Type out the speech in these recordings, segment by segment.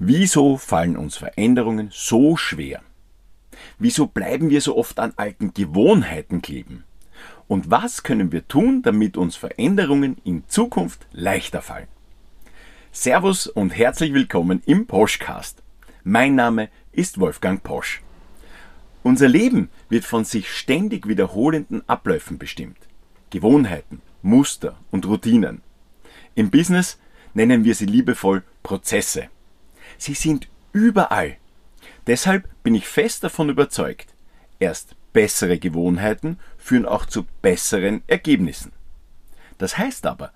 Wieso fallen uns Veränderungen so schwer? Wieso bleiben wir so oft an alten Gewohnheiten kleben? Und was können wir tun, damit uns Veränderungen in Zukunft leichter fallen? Servus und herzlich willkommen im Poschcast. Mein Name ist Wolfgang Posch. Unser Leben wird von sich ständig wiederholenden Abläufen bestimmt. Gewohnheiten, Muster und Routinen. Im Business nennen wir sie liebevoll Prozesse. Sie sind überall. Deshalb bin ich fest davon überzeugt, erst bessere Gewohnheiten führen auch zu besseren Ergebnissen. Das heißt aber,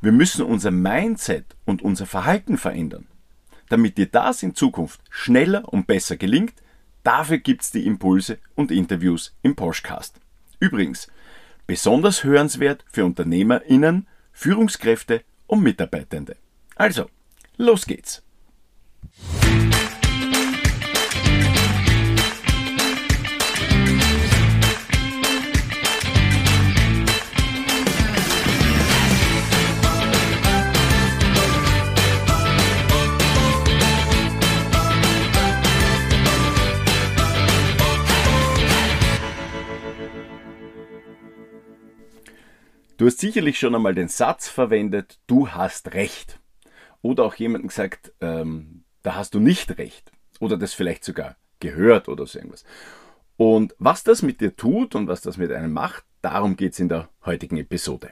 wir müssen unser Mindset und unser Verhalten verändern. Damit dir das in Zukunft schneller und besser gelingt, dafür gibt's die Impulse und Interviews im Postcast. Übrigens, besonders hörenswert für UnternehmerInnen, Führungskräfte und Mitarbeitende. Also, los geht's! Du hast sicherlich schon einmal den Satz verwendet, du hast recht. Oder auch jemandem gesagt, ähm, da hast du nicht recht. Oder das vielleicht sogar gehört oder so irgendwas. Und was das mit dir tut und was das mit einem macht, darum geht es in der heutigen Episode.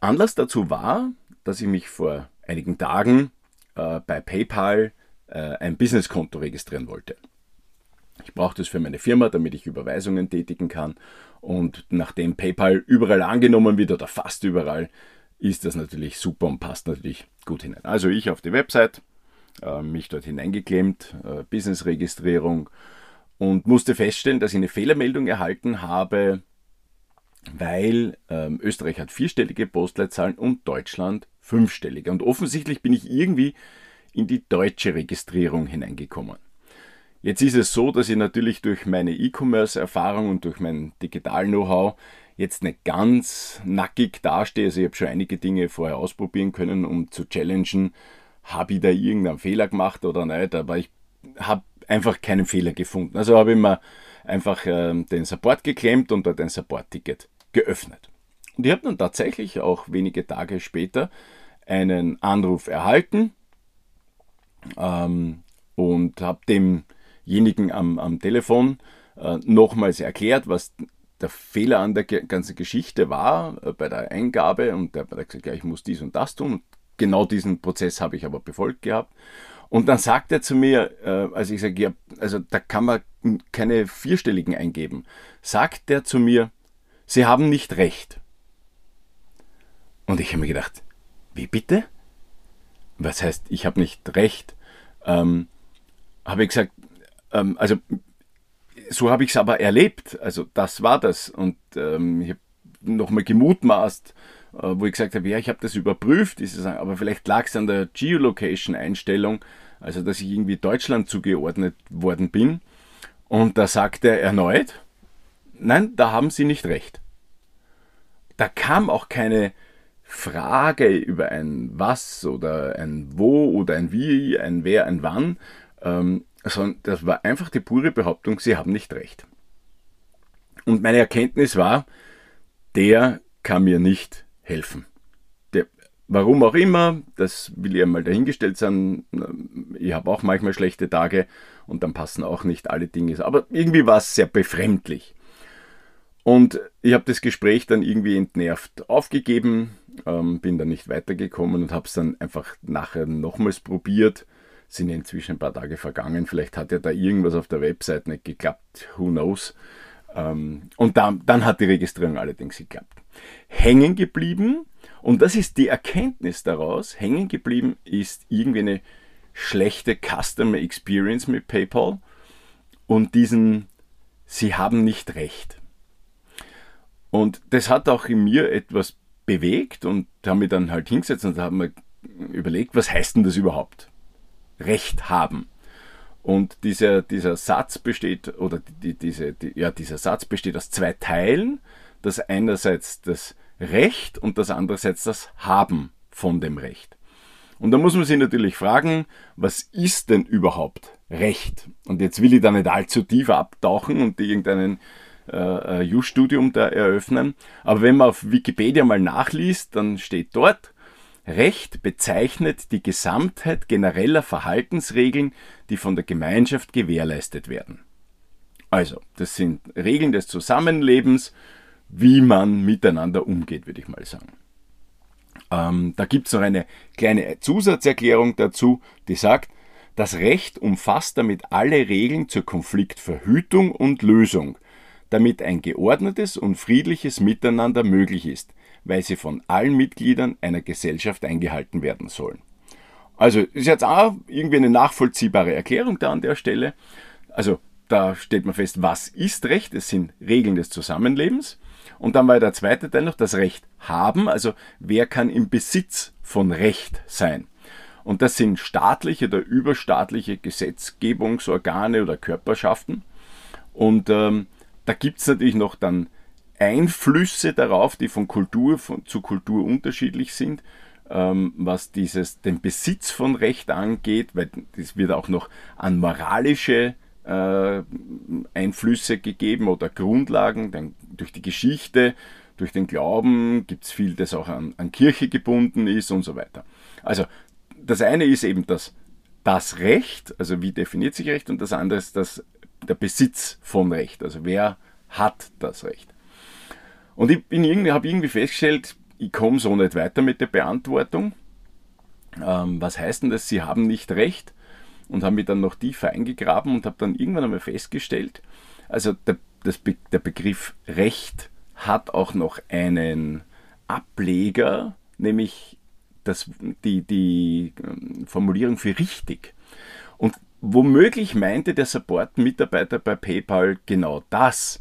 Anlass dazu war, dass ich mich vor einigen Tagen äh, bei PayPal äh, ein Businesskonto registrieren wollte. Ich brauche das für meine Firma, damit ich Überweisungen tätigen kann. Und nachdem PayPal überall angenommen wird oder fast überall, ist das natürlich super und passt natürlich gut hinein. Also ich auf die Website, mich dort hineingeklemmt, äh, Business-Registrierung und musste feststellen, dass ich eine Fehlermeldung erhalten habe, weil ähm, Österreich hat vierstellige Postleitzahlen und Deutschland fünfstellige. Und offensichtlich bin ich irgendwie in die deutsche Registrierung hineingekommen. Jetzt ist es so, dass ich natürlich durch meine E-Commerce-Erfahrung und durch mein Digital-Know-how jetzt nicht ganz nackig dastehe. Also ich habe schon einige Dinge vorher ausprobieren können, um zu challengen, habe ich da irgendeinen Fehler gemacht oder nicht, aber ich habe einfach keinen Fehler gefunden. Also habe ich mir einfach äh, den Support geklemmt und dort ein Support-Ticket geöffnet. Und ich habe dann tatsächlich auch wenige Tage später einen Anruf erhalten ähm, und habe demjenigen am, am Telefon äh, nochmals erklärt, was der Fehler an der ganzen Geschichte war äh, bei der Eingabe und der hat gesagt, ja, ich muss dies und das tun. Und genau diesen Prozess habe ich aber befolgt gehabt. Und dann sagt er zu mir, äh, als ich sage, ja, also da kann man keine vierstelligen eingeben, sagt er zu mir, Sie haben nicht recht. Und ich habe mir gedacht, wie bitte? Was heißt, ich habe nicht recht? Ähm, habe ich gesagt, ähm, also so habe ich es aber erlebt. Also das war das. Und ähm, ich habe nochmal gemutmaßt, wo ich gesagt habe, ja, ich habe das überprüft, aber vielleicht lag es an der Geolocation-Einstellung, also dass ich irgendwie Deutschland zugeordnet worden bin. Und da sagte er erneut, nein, da haben Sie nicht recht. Da kam auch keine Frage über ein Was oder ein Wo oder ein Wie, ein Wer, ein Wann, ähm, sondern das war einfach die pure Behauptung, sie haben nicht recht. Und meine Erkenntnis war, der kann mir nicht helfen. Der, warum auch immer, das will ich einmal dahingestellt sein. Ich habe auch manchmal schlechte Tage und dann passen auch nicht alle Dinge. Aber irgendwie war es sehr befremdlich. Und ich habe das Gespräch dann irgendwie entnervt aufgegeben, ähm, bin dann nicht weitergekommen und habe es dann einfach nachher nochmals probiert sind inzwischen ein paar Tage vergangen. Vielleicht hat ja da irgendwas auf der Website nicht geklappt. Who knows? Ähm, und dann, dann hat die Registrierung allerdings geklappt. Hängen geblieben, und das ist die Erkenntnis daraus, hängen geblieben ist irgendwie eine schlechte Customer Experience mit PayPal und diesen, sie haben nicht recht. Und das hat auch in mir etwas bewegt und haben wir dann halt hingesetzt und haben mir überlegt, was heißt denn das überhaupt? Recht haben. Und dieser, dieser Satz besteht, oder die, diese, die, ja, dieser Satz besteht aus zwei Teilen. Das einerseits das Recht und das andererseits das Haben von dem Recht. Und da muss man sich natürlich fragen, was ist denn überhaupt Recht? Und jetzt will ich da nicht allzu tief abtauchen und irgendeinen äh, Just-Studium da eröffnen. Aber wenn man auf Wikipedia mal nachliest, dann steht dort, Recht bezeichnet die Gesamtheit genereller Verhaltensregeln, die von der Gemeinschaft gewährleistet werden. Also, das sind Regeln des Zusammenlebens, wie man miteinander umgeht, würde ich mal sagen. Ähm, da gibt es noch eine kleine Zusatzerklärung dazu, die sagt, das Recht umfasst damit alle Regeln zur Konfliktverhütung und Lösung, damit ein geordnetes und friedliches Miteinander möglich ist, weil sie von allen Mitgliedern einer Gesellschaft eingehalten werden sollen. Also ist jetzt auch irgendwie eine nachvollziehbare Erklärung da an der Stelle. Also da stellt man fest, was ist Recht? Es sind Regeln des Zusammenlebens. Und dann war der zweite Teil noch das Recht haben, also wer kann im Besitz von Recht sein. Und das sind staatliche oder überstaatliche Gesetzgebungsorgane oder Körperschaften. Und ähm, da gibt es natürlich noch dann Einflüsse darauf, die von Kultur von, zu Kultur unterschiedlich sind, ähm, was dieses, den Besitz von Recht angeht, weil es wird auch noch an moralische äh, Einflüsse gegeben oder Grundlagen, denn durch die Geschichte, durch den Glauben gibt es viel, das auch an, an Kirche gebunden ist und so weiter. Also das eine ist eben das, das Recht, also wie definiert sich Recht, und das andere ist das, der Besitz von Recht, also wer hat das Recht. Und ich irgendwie, habe irgendwie festgestellt, ich komme so nicht weiter mit der Beantwortung. Ähm, was heißt denn das? Sie haben nicht recht und habe mich dann noch tiefer eingegraben und habe dann irgendwann einmal festgestellt, also der, das, der Begriff Recht hat auch noch einen Ableger, nämlich das, die, die ähm, Formulierung für richtig. Und womöglich meinte der Support-Mitarbeiter bei PayPal genau das,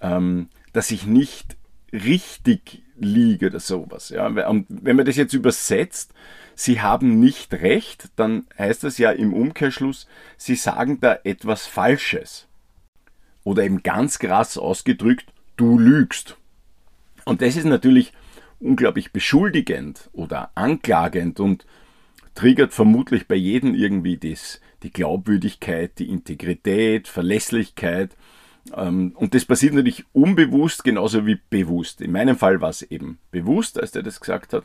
ähm, dass ich nicht richtig liege oder sowas. Ja. Und wenn man das jetzt übersetzt, Sie haben nicht recht, dann heißt das ja im Umkehrschluss, Sie sagen da etwas Falsches. Oder eben ganz krass ausgedrückt, du lügst. Und das ist natürlich unglaublich beschuldigend oder anklagend und triggert vermutlich bei jedem irgendwie das, die Glaubwürdigkeit, die Integrität, Verlässlichkeit. Ähm, und das passiert natürlich unbewusst genauso wie bewusst. In meinem Fall war es eben bewusst, als der das gesagt hat.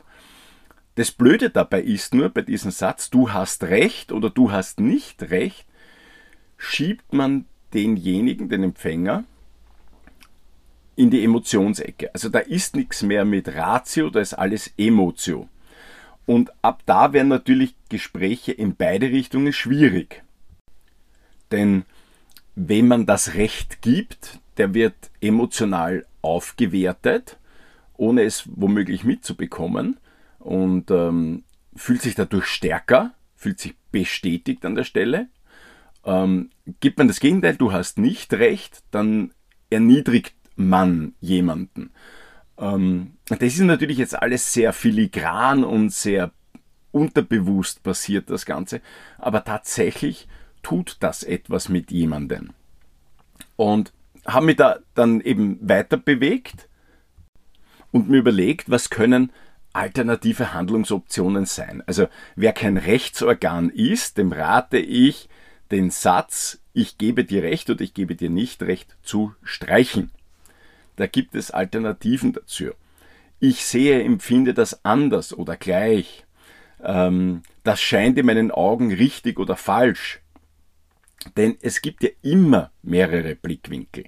Das Blöde dabei ist nur bei diesem Satz, du hast recht oder du hast nicht recht, schiebt man denjenigen, den Empfänger, in die Emotionsecke. Also da ist nichts mehr mit Ratio, da ist alles Emotio. Und ab da werden natürlich Gespräche in beide Richtungen schwierig. Denn wenn man das Recht gibt, der wird emotional aufgewertet, ohne es womöglich mitzubekommen und ähm, fühlt sich dadurch stärker, fühlt sich bestätigt an der Stelle. Ähm, gibt man das Gegenteil, du hast nicht recht, dann erniedrigt man jemanden. Ähm, das ist natürlich jetzt alles sehr filigran und sehr unterbewusst passiert, das Ganze, aber tatsächlich tut das etwas mit jemandem. Und habe mich da dann eben weiter bewegt und mir überlegt, was können alternative Handlungsoptionen sein. Also wer kein Rechtsorgan ist, dem rate ich, den Satz ich gebe dir Recht oder ich gebe dir nicht Recht zu streichen. Da gibt es Alternativen dazu. Ich sehe, empfinde das anders oder gleich. Ähm, das scheint in meinen Augen richtig oder falsch. Denn es gibt ja immer mehrere Blickwinkel.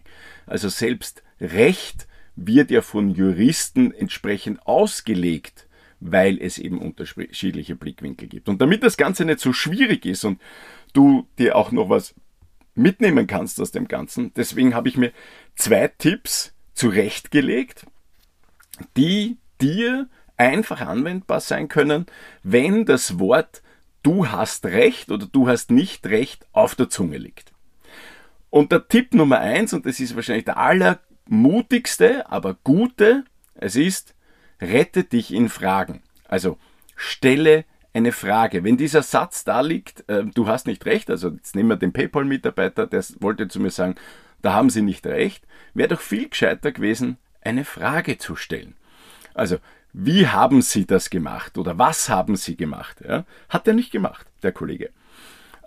Also selbst Recht wird ja von Juristen entsprechend ausgelegt, weil es eben unterschiedliche Blickwinkel gibt. Und damit das Ganze nicht so schwierig ist und du dir auch noch was mitnehmen kannst aus dem Ganzen, deswegen habe ich mir zwei Tipps zurechtgelegt, die dir einfach anwendbar sein können, wenn das Wort du hast recht oder du hast nicht recht auf der Zunge liegt. Und der Tipp Nummer eins, und das ist wahrscheinlich der aller mutigste, aber gute, es ist, rette dich in Fragen. Also stelle eine Frage. Wenn dieser Satz da liegt, äh, du hast nicht recht, also jetzt nehmen wir den PayPal-Mitarbeiter, der wollte zu mir sagen, da haben Sie nicht recht, wäre doch viel gescheiter gewesen, eine Frage zu stellen. Also, wie haben Sie das gemacht oder was haben Sie gemacht? Ja? Hat er nicht gemacht, der Kollege.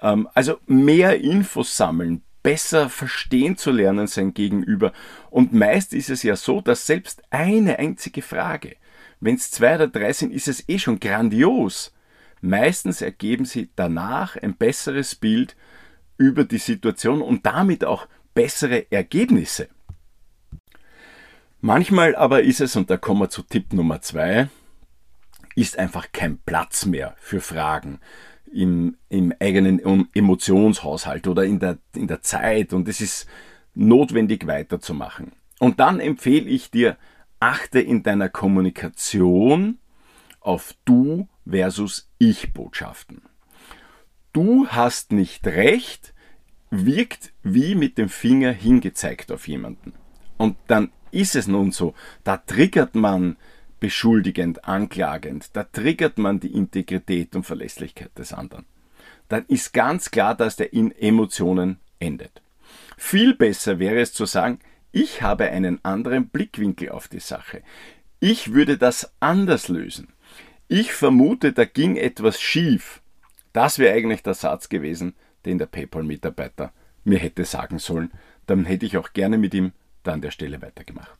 Ähm, also mehr Infos sammeln, besser verstehen zu lernen sein Gegenüber. Und meist ist es ja so, dass selbst eine einzige Frage, wenn es zwei oder drei sind, ist es eh schon grandios. Meistens ergeben sie danach ein besseres Bild über die Situation und damit auch bessere Ergebnisse. Manchmal aber ist es, und da kommen wir zu Tipp Nummer zwei, ist einfach kein Platz mehr für Fragen im, im eigenen Emotionshaushalt oder in der, in der Zeit und es ist notwendig weiterzumachen. Und dann empfehle ich dir, achte in deiner Kommunikation auf Du versus Ich-Botschaften. Du hast nicht recht, wirkt wie mit dem Finger hingezeigt auf jemanden. Und dann ist es nun so, da triggert man beschuldigend, anklagend, da triggert man die Integrität und Verlässlichkeit des anderen. Dann ist ganz klar, dass der in Emotionen endet. Viel besser wäre es zu sagen, ich habe einen anderen Blickwinkel auf die Sache. Ich würde das anders lösen. Ich vermute, da ging etwas schief. Das wäre eigentlich der Satz gewesen, den der PayPal-Mitarbeiter mir hätte sagen sollen. Dann hätte ich auch gerne mit ihm da an der Stelle weitergemacht.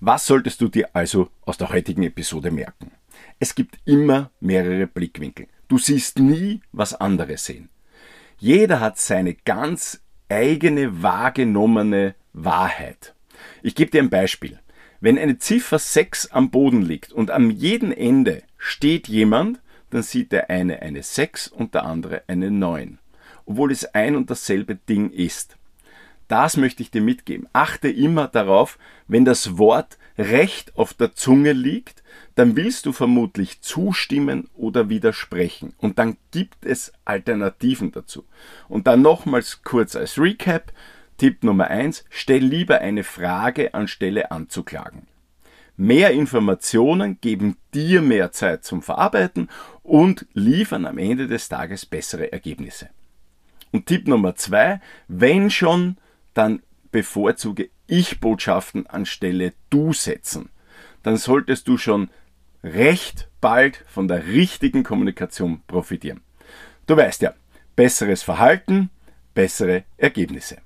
Was solltest du dir also aus der heutigen Episode merken? Es gibt immer mehrere Blickwinkel. Du siehst nie, was andere sehen. Jeder hat seine ganz eigene wahrgenommene Wahrheit. Ich gebe dir ein Beispiel. Wenn eine Ziffer 6 am Boden liegt und am jeden Ende steht jemand, dann sieht der eine eine 6 und der andere eine 9, obwohl es ein und dasselbe Ding ist. Das möchte ich dir mitgeben. Achte immer darauf, wenn das Wort recht auf der Zunge liegt, dann willst du vermutlich zustimmen oder widersprechen. Und dann gibt es Alternativen dazu. Und dann nochmals kurz als Recap. Tipp Nummer eins: Stell lieber eine Frage anstelle anzuklagen. Mehr Informationen geben dir mehr Zeit zum Verarbeiten und liefern am Ende des Tages bessere Ergebnisse. Und Tipp Nummer zwei: Wenn schon dann bevorzuge Ich-Botschaften anstelle Du setzen. Dann solltest du schon recht bald von der richtigen Kommunikation profitieren. Du weißt ja, besseres Verhalten, bessere Ergebnisse.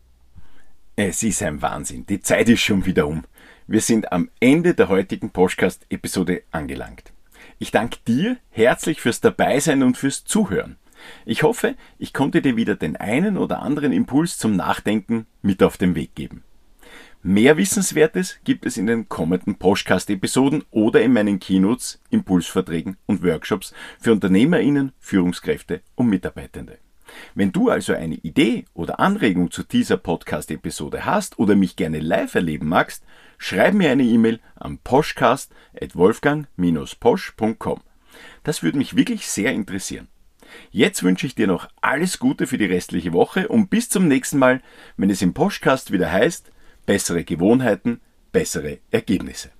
Es ist ein Wahnsinn. Die Zeit ist schon wieder um. Wir sind am Ende der heutigen Podcast-Episode angelangt. Ich danke dir herzlich fürs Dabeisein und fürs Zuhören. Ich hoffe, ich konnte dir wieder den einen oder anderen Impuls zum Nachdenken mit auf den Weg geben. Mehr Wissenswertes gibt es in den kommenden Podcast-Episoden oder in meinen Keynotes, Impulsverträgen und Workshops für UnternehmerInnen, Führungskräfte und Mitarbeitende. Wenn du also eine Idee oder Anregung zu dieser Podcast-Episode hast oder mich gerne live erleben magst, schreib mir eine E-Mail an poschcast.wolfgang-posch.com. Das würde mich wirklich sehr interessieren. Jetzt wünsche ich dir noch alles Gute für die restliche Woche und bis zum nächsten Mal, wenn es im Podcast wieder heißt, bessere Gewohnheiten, bessere Ergebnisse.